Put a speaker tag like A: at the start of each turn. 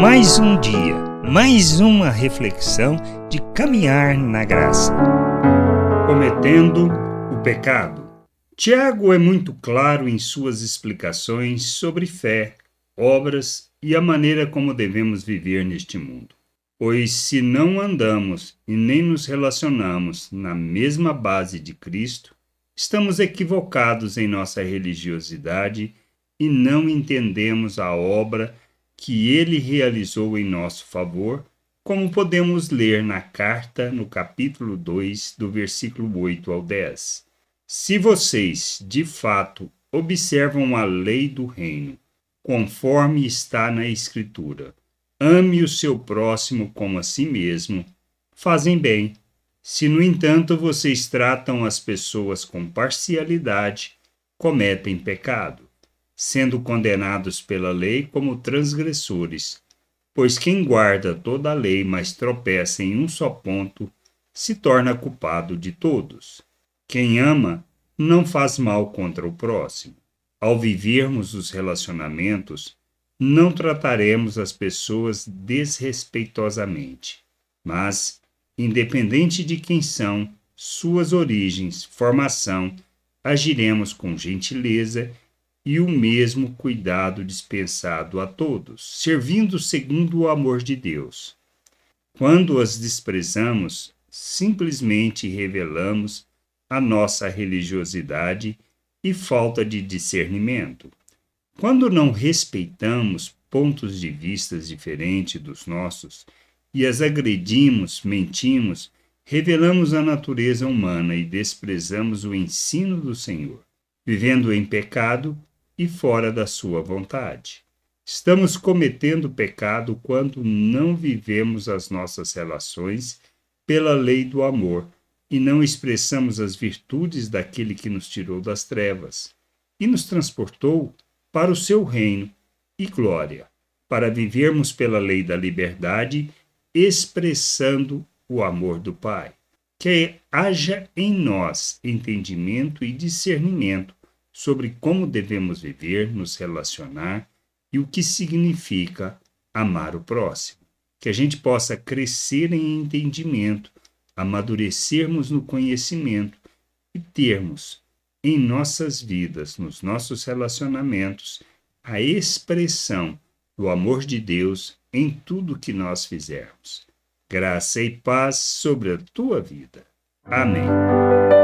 A: Mais um dia, mais uma reflexão de caminhar na graça.
B: Cometendo o pecado. Tiago é muito claro em suas explicações sobre fé, obras e a maneira como devemos viver neste mundo. Pois se não andamos e nem nos relacionamos na mesma base de Cristo, estamos equivocados em nossa religiosidade e não entendemos a obra que ele realizou em nosso favor, como podemos ler na carta no capítulo 2, do versículo 8 ao 10. Se vocês, de fato, observam a lei do reino, conforme está na Escritura, ame o seu próximo como a si mesmo, fazem bem. Se, no entanto, vocês tratam as pessoas com parcialidade, cometem pecado sendo condenados pela lei como transgressores. Pois quem guarda toda a lei, mas tropeça em um só ponto, se torna culpado de todos. Quem ama não faz mal contra o próximo. Ao vivermos os relacionamentos, não trataremos as pessoas desrespeitosamente, mas, independente de quem são, suas origens, formação, agiremos com gentileza e o mesmo cuidado dispensado a todos, servindo segundo o amor de Deus. Quando as desprezamos, simplesmente revelamos a nossa religiosidade e falta de discernimento. Quando não respeitamos pontos de vista diferentes dos nossos e as agredimos, mentimos, revelamos a natureza humana e desprezamos o ensino do Senhor. Vivendo em pecado, e fora da sua vontade. Estamos cometendo pecado quando não vivemos as nossas relações pela lei do amor e não expressamos as virtudes daquele que nos tirou das trevas e nos transportou para o seu reino e glória, para vivermos pela lei da liberdade, expressando o amor do Pai. Que haja em nós entendimento e discernimento sobre como devemos viver, nos relacionar e o que significa amar o próximo. Que a gente possa crescer em entendimento, amadurecermos no conhecimento e termos em nossas vidas, nos nossos relacionamentos, a expressão do amor de Deus em tudo que nós fizermos. Graça e paz sobre a tua vida. Amém.